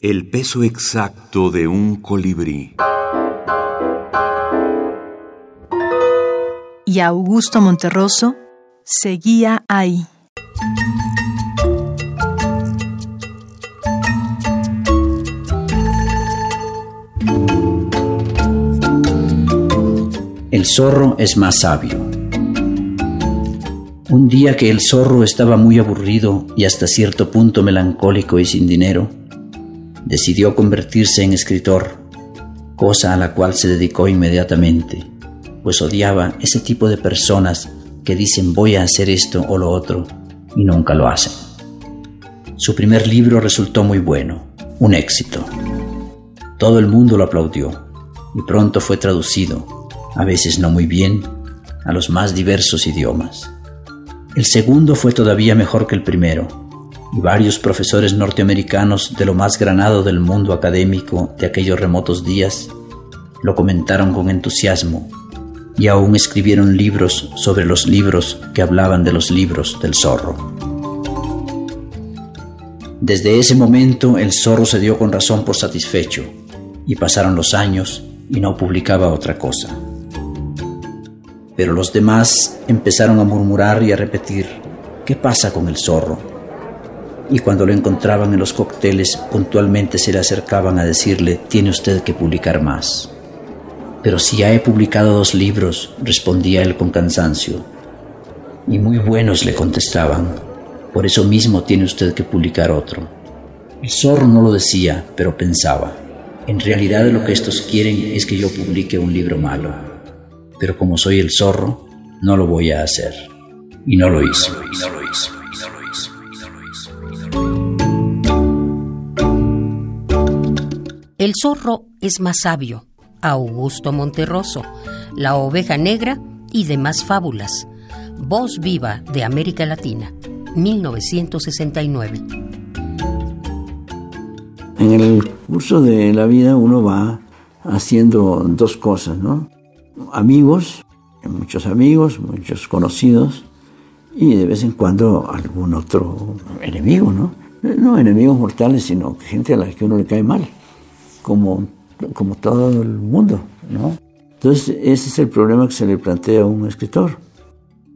El peso exacto de un colibrí. Y Augusto Monterroso seguía ahí. El zorro es más sabio. Un día que el zorro estaba muy aburrido y hasta cierto punto melancólico y sin dinero, decidió convertirse en escritor, cosa a la cual se dedicó inmediatamente, pues odiaba ese tipo de personas que dicen voy a hacer esto o lo otro y nunca lo hacen. Su primer libro resultó muy bueno, un éxito. Todo el mundo lo aplaudió y pronto fue traducido, a veces no muy bien, a los más diversos idiomas. El segundo fue todavía mejor que el primero, y varios profesores norteamericanos de lo más granado del mundo académico de aquellos remotos días lo comentaron con entusiasmo y aún escribieron libros sobre los libros que hablaban de los libros del zorro. Desde ese momento el zorro se dio con razón por satisfecho y pasaron los años y no publicaba otra cosa. Pero los demás empezaron a murmurar y a repetir, ¿qué pasa con el zorro? Y cuando lo encontraban en los cócteles puntualmente se le acercaban a decirle, tiene usted que publicar más. Pero si ya he publicado dos libros, respondía él con cansancio. Y muy buenos le contestaban, por eso mismo tiene usted que publicar otro. El zorro no lo decía, pero pensaba, en realidad lo que estos quieren es que yo publique un libro malo. Pero como soy el zorro, no lo voy a hacer. Y no lo hizo. Y no lo hizo. El zorro es más sabio. Augusto Monterroso, La oveja negra y demás fábulas. Voz viva de América Latina, 1969. En el curso de la vida uno va haciendo dos cosas, ¿no? Amigos, muchos amigos, muchos conocidos y de vez en cuando algún otro enemigo, ¿no? No enemigos mortales, sino gente a la que uno le cae mal como, como todo el mundo, ¿no? Entonces, ese es el problema que se le plantea a un escritor.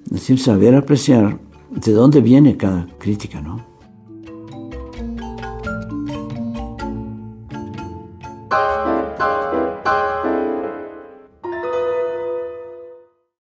Es decir, saber apreciar de dónde viene cada crítica, ¿no?